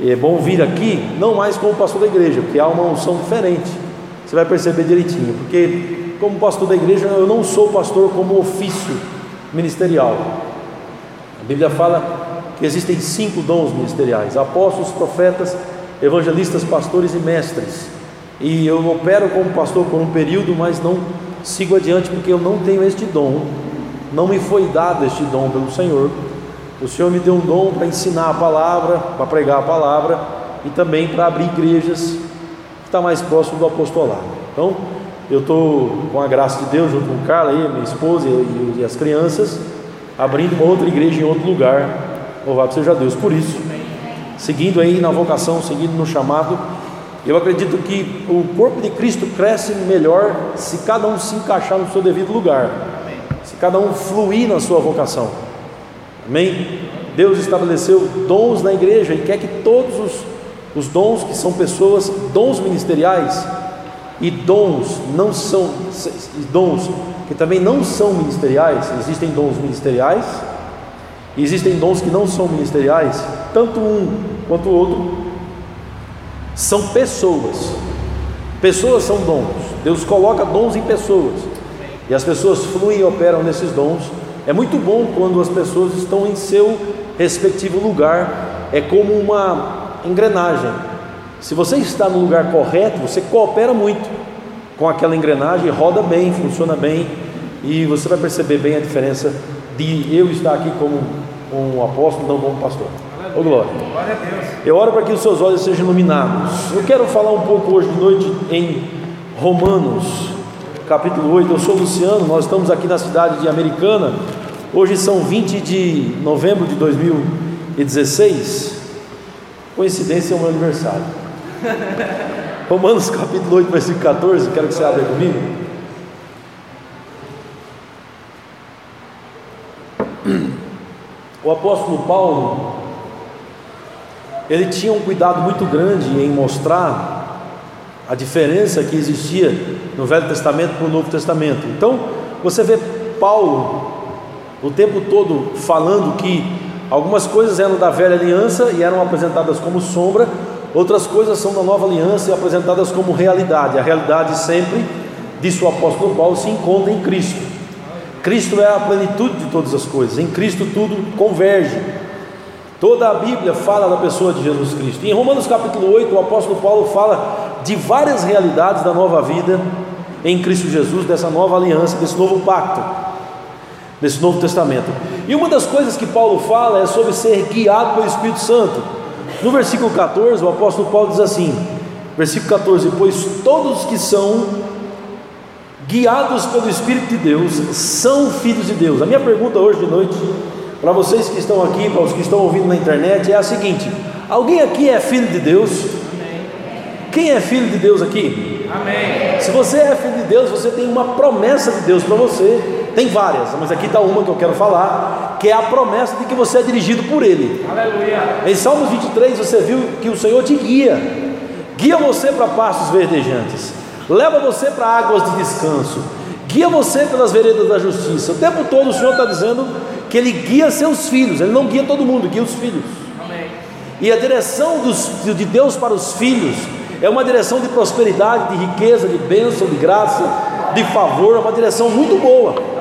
é bom vir aqui, não mais como pastor da igreja, porque há uma unção diferente. Você vai perceber direitinho, porque como pastor da igreja, eu não sou pastor como ofício ministerial. A Bíblia fala que existem cinco dons ministeriais: apóstolos, profetas, evangelistas, pastores e mestres. E eu opero como pastor por um período, mas não sigo adiante porque eu não tenho este dom. Não me foi dado este dom pelo Senhor. O Senhor me deu um dom para ensinar a palavra, para pregar a palavra e também para abrir igrejas que está mais próximo do apostolado. Então, eu estou com a graça de Deus, junto com Carla, aí, minha esposa e, e as crianças, abrindo uma outra igreja em outro lugar. Louvado seja Deus por isso. Seguindo aí na vocação, seguindo no chamado, eu acredito que o corpo de Cristo cresce melhor se cada um se encaixar no seu devido lugar, se cada um fluir na sua vocação. Amém? Deus estabeleceu dons na igreja e quer que todos os, os dons que são pessoas, dons ministeriais e dons não são dons que também não são ministeriais, existem dons ministeriais existem dons que não são ministeriais, tanto um quanto o outro são pessoas. Pessoas são dons. Deus coloca dons em pessoas. E as pessoas fluem e operam nesses dons é muito bom quando as pessoas estão em seu respectivo lugar, é como uma engrenagem. Se você está no lugar correto, você coopera muito com aquela engrenagem, roda bem, funciona bem, e você vai perceber bem a diferença de eu estar aqui como um apóstolo, não como pastor. Ô glória. glória a Deus. Eu oro para que os seus olhos sejam iluminados. Eu quero falar um pouco hoje de noite em Romanos, capítulo 8. Eu sou Luciano, nós estamos aqui na cidade de Americana. Hoje são 20 de novembro de 2016. Coincidência é o meu aniversário. Romanos capítulo 8, versículo 14. Quero que você abra comigo. O apóstolo Paulo, ele tinha um cuidado muito grande em mostrar a diferença que existia no Velho Testamento para o Novo Testamento. Então, você vê Paulo o tempo todo falando que algumas coisas eram da velha aliança e eram apresentadas como sombra, outras coisas são da nova aliança e apresentadas como realidade. A realidade sempre, disse o apóstolo Paulo, se encontra em Cristo. Cristo é a plenitude de todas as coisas, em Cristo tudo converge. Toda a Bíblia fala da pessoa de Jesus Cristo. Em Romanos capítulo 8, o apóstolo Paulo fala de várias realidades da nova vida em Cristo Jesus, dessa nova aliança, desse novo pacto desse Novo Testamento. E uma das coisas que Paulo fala é sobre ser guiado pelo Espírito Santo. No versículo 14, o apóstolo Paulo diz assim: versículo 14: Pois todos que são guiados pelo Espírito de Deus são filhos de Deus. A minha pergunta hoje de noite, para vocês que estão aqui, para os que estão ouvindo na internet, é a seguinte: alguém aqui é filho de Deus? Quem é filho de Deus aqui? Amém. Se você é filho de Deus, você tem uma promessa de Deus para você tem várias, mas aqui está uma que eu quero falar, que é a promessa de que você é dirigido por Ele. Aleluia. Em Salmos 23 você viu que o Senhor te guia, guia você para pastos verdejantes, leva você para águas de descanso, guia você pelas veredas da justiça. O tempo todo o Senhor está dizendo que Ele guia seus filhos, Ele não guia todo mundo, guia os filhos. Amém. E a direção dos, de Deus para os filhos é uma direção de prosperidade, de riqueza, de bênção, de graça, de favor, é uma direção muito boa.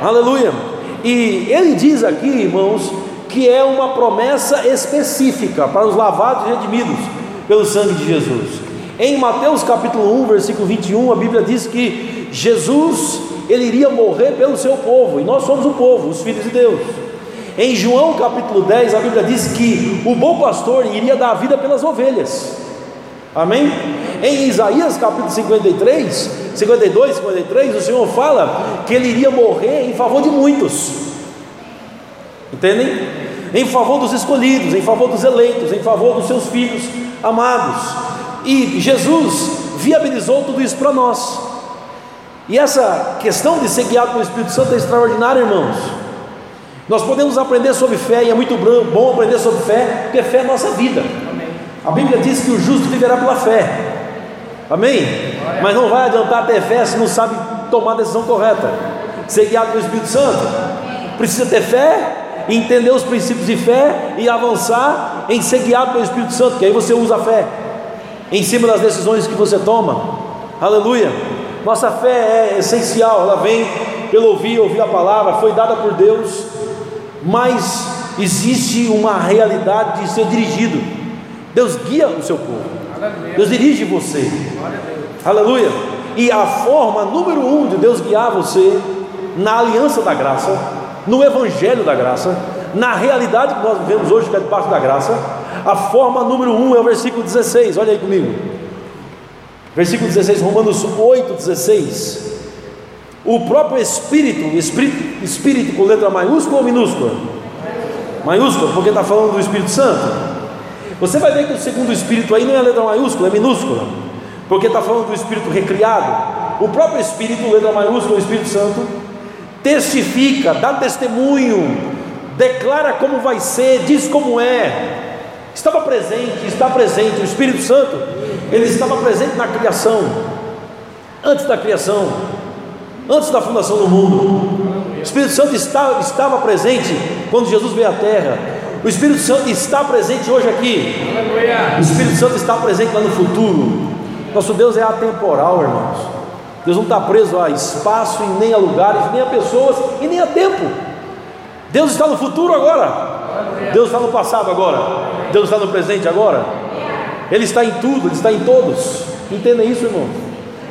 Aleluia. E ele diz aqui, irmãos, que é uma promessa específica para os lavados e redimidos pelo sangue de Jesus. Em Mateus capítulo 1, versículo 21, a Bíblia diz que Jesus ele iria morrer pelo seu povo, e nós somos o povo, os filhos de Deus. Em João capítulo 10, a Bíblia diz que o bom pastor iria dar a vida pelas ovelhas. Amém? Em Isaías capítulo 53, 52, 53, o Senhor fala que ele iria morrer em favor de muitos. Entendem? Em favor dos escolhidos, em favor dos eleitos, em favor dos seus filhos amados. E Jesus viabilizou tudo isso para nós. E essa questão de ser guiado pelo Espírito Santo é extraordinária, irmãos. Nós podemos aprender sobre fé, e é muito bom aprender sobre fé, porque fé é nossa vida. A Bíblia diz que o justo viverá pela fé. Amém? Mas não vai adiantar ter fé se não sabe tomar a decisão correta. Ser guiado pelo Espírito Santo. Precisa ter fé entender os princípios de fé e avançar em ser guiado pelo Espírito Santo, que aí você usa a fé em cima das decisões que você toma. Aleluia. Nossa fé é essencial, ela vem pelo ouvir, ouvir a palavra, foi dada por Deus, mas existe uma realidade de ser dirigido. Deus guia o seu povo, Deus dirige você. Aleluia. E a forma número um de Deus guiar você na aliança da graça, no evangelho da graça, na realidade que nós vivemos hoje, que é debaixo da graça, a forma número um é o versículo 16, olha aí comigo. Versículo 16, Romanos 8, 16. O próprio Espírito, Espírito, Espírito com letra maiúscula ou minúscula? Maiúscula, porque está falando do Espírito Santo. Você vai ver que o segundo Espírito aí não é letra maiúscula, é minúscula, porque está falando do Espírito recriado. O próprio Espírito, letra maiúscula, o Espírito Santo, testifica, dá testemunho, declara como vai ser, diz como é. Estava presente, está presente. O Espírito Santo, ele estava presente na criação, antes da criação, antes da fundação do mundo. O Espírito Santo estava, estava presente quando Jesus veio à terra. O Espírito Santo está presente hoje aqui. O Espírito Santo está presente lá no futuro. Nosso Deus é atemporal, irmãos. Deus não está preso a espaço, e nem a lugares, nem a pessoas e nem a tempo. Deus está no futuro agora. Deus está no passado agora. Deus está no presente agora. Ele está em tudo, Ele está em todos. Entenda isso, irmão.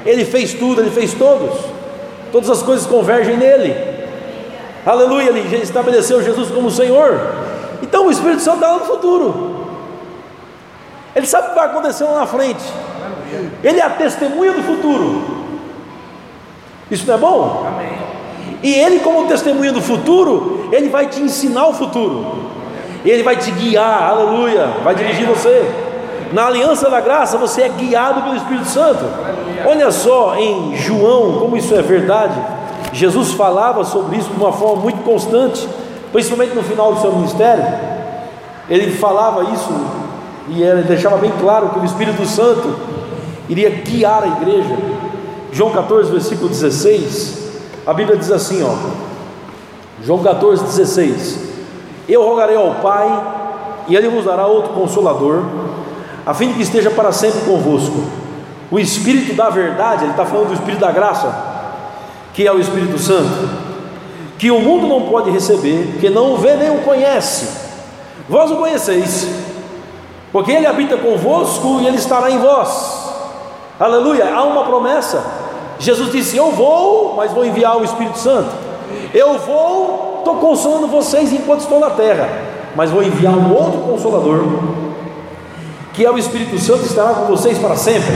Ele fez tudo, Ele fez todos. Todas as coisas convergem nele. Aleluia, Ele estabeleceu Jesus como Senhor. Então o Espírito Santo está lá no futuro. Ele sabe o que vai acontecer lá na frente. Ele é a testemunha do futuro. Isso não é bom? Amém. E ele, como testemunha do futuro, ele vai te ensinar o futuro. Ele vai te guiar, aleluia, vai dirigir você. Na aliança da graça, você é guiado pelo Espírito Santo. Olha só em João, como isso é verdade. Jesus falava sobre isso de uma forma muito constante, principalmente no final do seu ministério. Ele falava isso e ele deixava bem claro que o Espírito Santo iria guiar a igreja. João 14, versículo 16. A Bíblia diz assim, ó, João 14, 16: Eu rogarei ao Pai, e Ele vos dará outro consolador, a fim de que esteja para sempre convosco. O Espírito da verdade, ele está falando do Espírito da graça, que é o Espírito Santo, que o mundo não pode receber, que não o vê nem o conhece. Vós o conheceis, porque ele habita convosco e ele estará em vós. Aleluia, há uma promessa Jesus disse: Eu vou, mas vou enviar o Espírito Santo. Eu vou, estou consolando vocês enquanto estou na terra, mas vou enviar um outro consolador, que é o Espírito Santo, estará com vocês para sempre.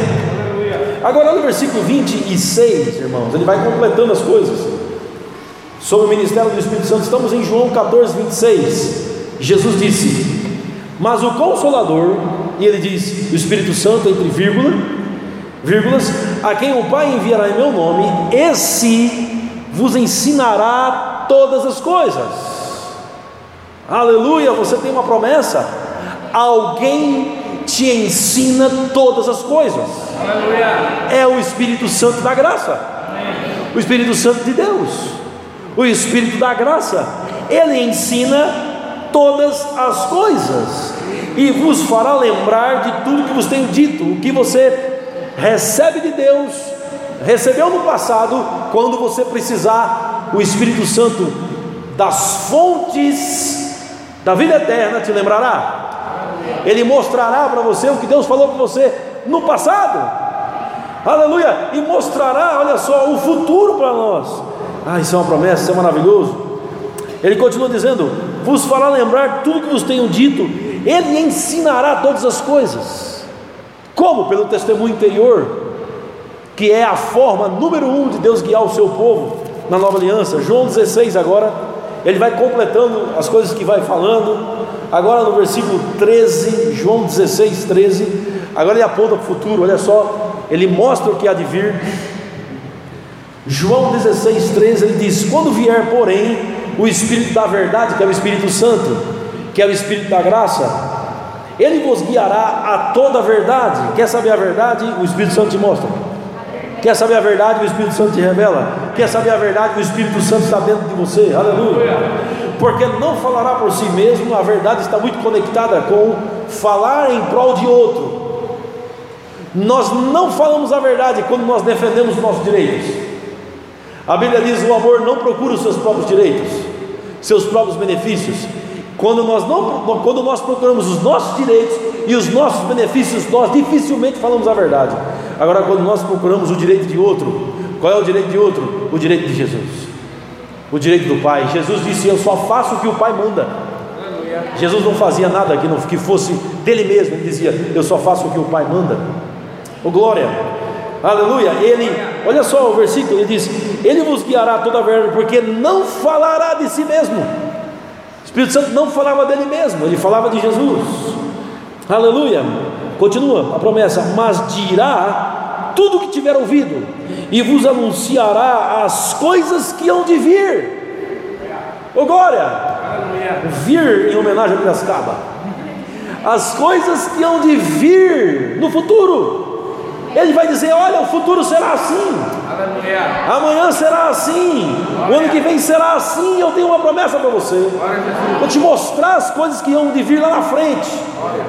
Agora no versículo 26, irmãos, ele vai completando as coisas sobre o ministério do Espírito Santo. Estamos em João 14, 26. Jesus disse: Mas o Consolador, e ele diz: o Espírito Santo, entre vírgula, vírgulas, a quem o Pai enviará em meu nome, esse vos ensinará todas as coisas. Aleluia, você tem uma promessa. Alguém te ensina todas as coisas. Aleluia. É o Espírito Santo da graça. O Espírito Santo de Deus. O Espírito da graça. Ele ensina todas as coisas e vos fará lembrar de tudo que vos tenho dito, o que você recebe de Deus, recebeu no passado, quando você precisar, o Espírito Santo das fontes da vida eterna te lembrará. Ele mostrará para você o que Deus falou para você no passado. Aleluia! E mostrará, olha só, o futuro para nós. Ah, isso é uma promessa, isso é maravilhoso. Ele continua dizendo: Vos fará lembrar tudo que vos tenho dito, Ele ensinará todas as coisas. Como? Pelo testemunho interior, que é a forma número um de Deus guiar o seu povo na nova aliança. João 16 agora, ele vai completando as coisas que vai falando. Agora no versículo 13, João 16, 13, agora ele aponta para o futuro, olha só, ele mostra o que há de vir. João 16, 13, ele diz: Quando vier, porém, o Espírito da verdade, que é o Espírito Santo, que é o Espírito da graça, ele vos guiará a toda a verdade. Quer saber a verdade? O Espírito Santo te mostra. Quer saber a verdade? O Espírito Santo te revela. Quer saber a verdade? O Espírito Santo está dentro de você. Aleluia. porque não falará por si mesmo, a verdade está muito conectada com falar em prol de outro. Nós não falamos a verdade quando nós defendemos os nossos direitos. A Bíblia diz: o amor não procura os seus próprios direitos, seus próprios benefícios. Quando nós, não, quando nós procuramos os nossos direitos e os nossos benefícios, nós dificilmente falamos a verdade. Agora, quando nós procuramos o direito de outro, qual é o direito de outro? O direito de Jesus o direito do Pai. Jesus disse: Eu só faço o que o Pai manda. Jesus não fazia nada que, não, que fosse dele mesmo, ele dizia: Eu só faço o que o Pai manda. Oh, glória, aleluia. Ele, olha só o versículo: ele diz: Ele vos guiará toda a verdade, porque não falará de si mesmo. O Espírito Santo não falava dele mesmo, ele falava de Jesus. Aleluia. Continua a promessa: Mas dirá tudo o que tiver ouvido e vos anunciará as coisas que hão de vir. Ô glória! Vir em homenagem a Piracicaba. As coisas que hão de vir no futuro. Ele vai dizer: Olha, o futuro será assim. Amanhã será assim. O ano que vem será assim. Eu tenho uma promessa para você. Vou te mostrar as coisas que hão de vir lá na frente.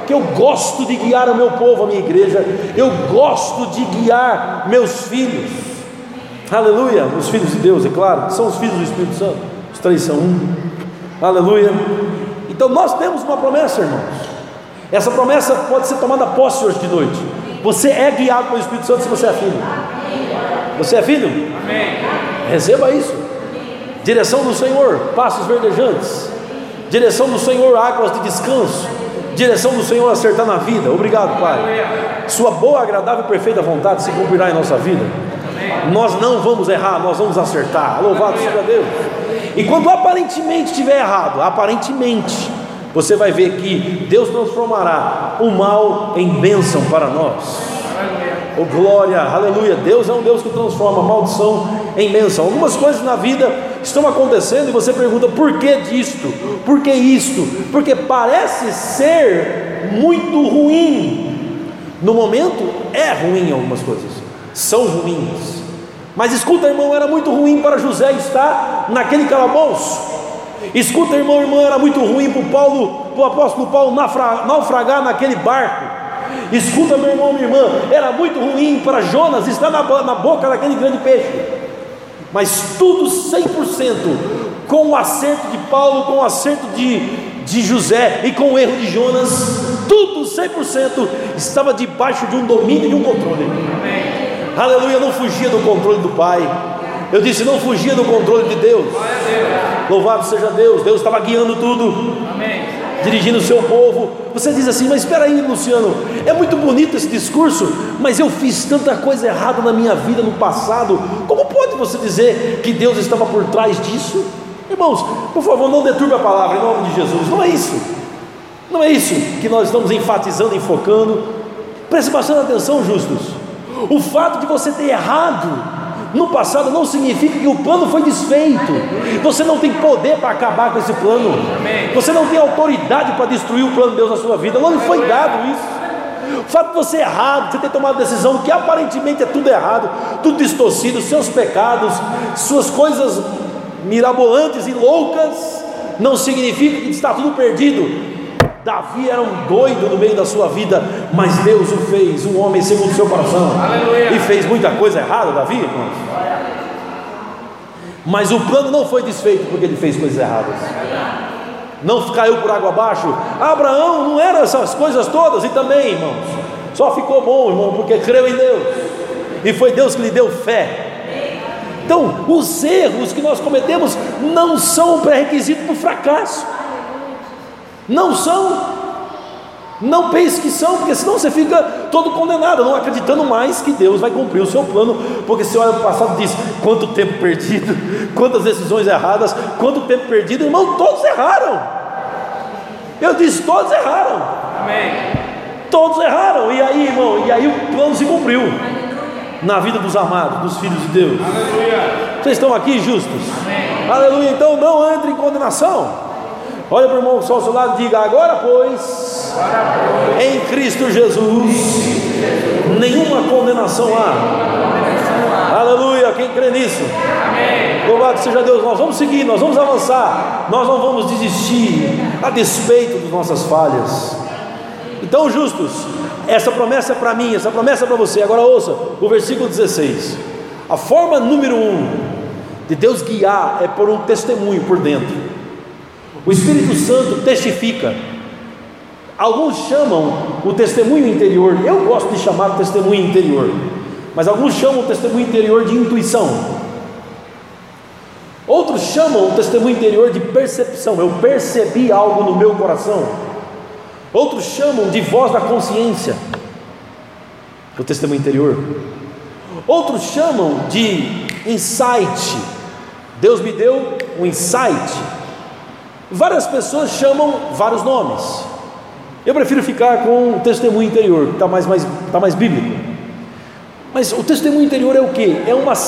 Que eu gosto de guiar o meu povo, a minha igreja. Eu gosto de guiar meus filhos. Aleluia. Os filhos de Deus, é claro, são os filhos do Espírito Santo. Os três são um. Aleluia. Então nós temos uma promessa, irmãos. Essa promessa pode ser tomada posse hoje de noite. Você é guiado pelo Espírito Santo se você é filho. Você é filho? Amém. Receba isso. Direção do Senhor, passos verdejantes. Direção do Senhor, águas de descanso. Direção do Senhor, acertar na vida. Obrigado, Pai. Sua boa, agradável e perfeita vontade se cumprirá em nossa vida. Nós não vamos errar, nós vamos acertar. Louvado seja Deus. E quando aparentemente estiver errado, aparentemente, você vai ver que Deus transformará o mal em bênção para nós. Oh glória, aleluia. Deus é um Deus que transforma maldição em bênção. Algumas coisas na vida estão acontecendo e você pergunta por que disto? Por que isto? Porque parece ser muito ruim. No momento é ruim algumas coisas, são ruins. Mas escuta, irmão, era muito ruim para José estar naquele calabouço. Escuta, irmão, irmã, era muito ruim para o Paulo, para o apóstolo Paulo naufragar naquele barco. Escuta, meu irmão, minha irmã, era muito ruim para Jonas estar na, na boca daquele grande peixe. Mas tudo 100% com o acerto de Paulo, com o acerto de, de José e com o erro de Jonas, tudo 100% estava debaixo de um domínio e de um controle. Amém aleluia, não fugia do controle do Pai. Eu disse, não fugia do controle de Deus. Louvado seja Deus, Deus estava guiando tudo, dirigindo o seu povo. Você diz assim, mas espera aí, Luciano, é muito bonito esse discurso, mas eu fiz tanta coisa errada na minha vida no passado. Como pode você dizer que Deus estava por trás disso? Irmãos, por favor, não deturbe a palavra em nome de Jesus. Não é isso. Não é isso que nós estamos enfatizando, enfocando. Preste bastante atenção, justos. O fato de você ter errado no passado não significa que o plano foi desfeito. Você não tem poder para acabar com esse plano. Você não tem autoridade para destruir o plano de Deus na sua vida. Não foi dado isso. O fato de você errado, você ter tomado decisão que aparentemente é tudo errado, tudo distorcido, seus pecados, suas coisas mirabolantes e loucas, não significa que está tudo perdido. Davi era um doido no meio da sua vida, mas Deus o fez um homem segundo o seu coração. Aleluia. E fez muita coisa errada, Davi, irmãos. Mas o plano não foi desfeito porque ele fez coisas erradas. Não caiu por água abaixo. Abraão não era essas coisas todas, e também, irmãos, só ficou bom, irmão, porque creu em Deus. E foi Deus que lhe deu fé. Então, os erros que nós cometemos não são um pré-requisito para o fracasso. Não são. Não pense que são, porque senão você fica todo condenado, não acreditando mais que Deus vai cumprir o seu plano, porque você olha para o passado e diz: quanto tempo perdido, quantas decisões erradas, quanto tempo perdido, irmão, todos erraram. Eu disse: todos erraram. Amém. Todos erraram, e aí, irmão, e aí o plano se cumpriu na vida dos amados, dos filhos de Deus. Aleluia. Vocês estão aqui justos? Amém. Aleluia. Então não entre em condenação. Olha para o irmão está ao seu lado e diga: agora, pois, em Cristo Jesus, nenhuma condenação há. Aleluia, quem crê nisso? Louvado seja Deus, nós vamos seguir, nós vamos avançar, nós não vamos desistir a despeito de nossas falhas. Então, justos, essa promessa é para mim, essa promessa é para você. Agora ouça o versículo 16. A forma número um de Deus guiar é por um testemunho por dentro. O Espírito Santo testifica. Alguns chamam o testemunho interior, eu gosto de chamar de testemunho interior, mas alguns chamam o testemunho interior de intuição. Outros chamam o testemunho interior de percepção. Eu percebi algo no meu coração. Outros chamam de voz da consciência, o testemunho interior. Outros chamam de insight. Deus me deu um insight. Várias pessoas chamam vários nomes. Eu prefiro ficar com o testemunho interior, que está mais, mais, tá mais bíblico. Mas o testemunho interior é o que? É uma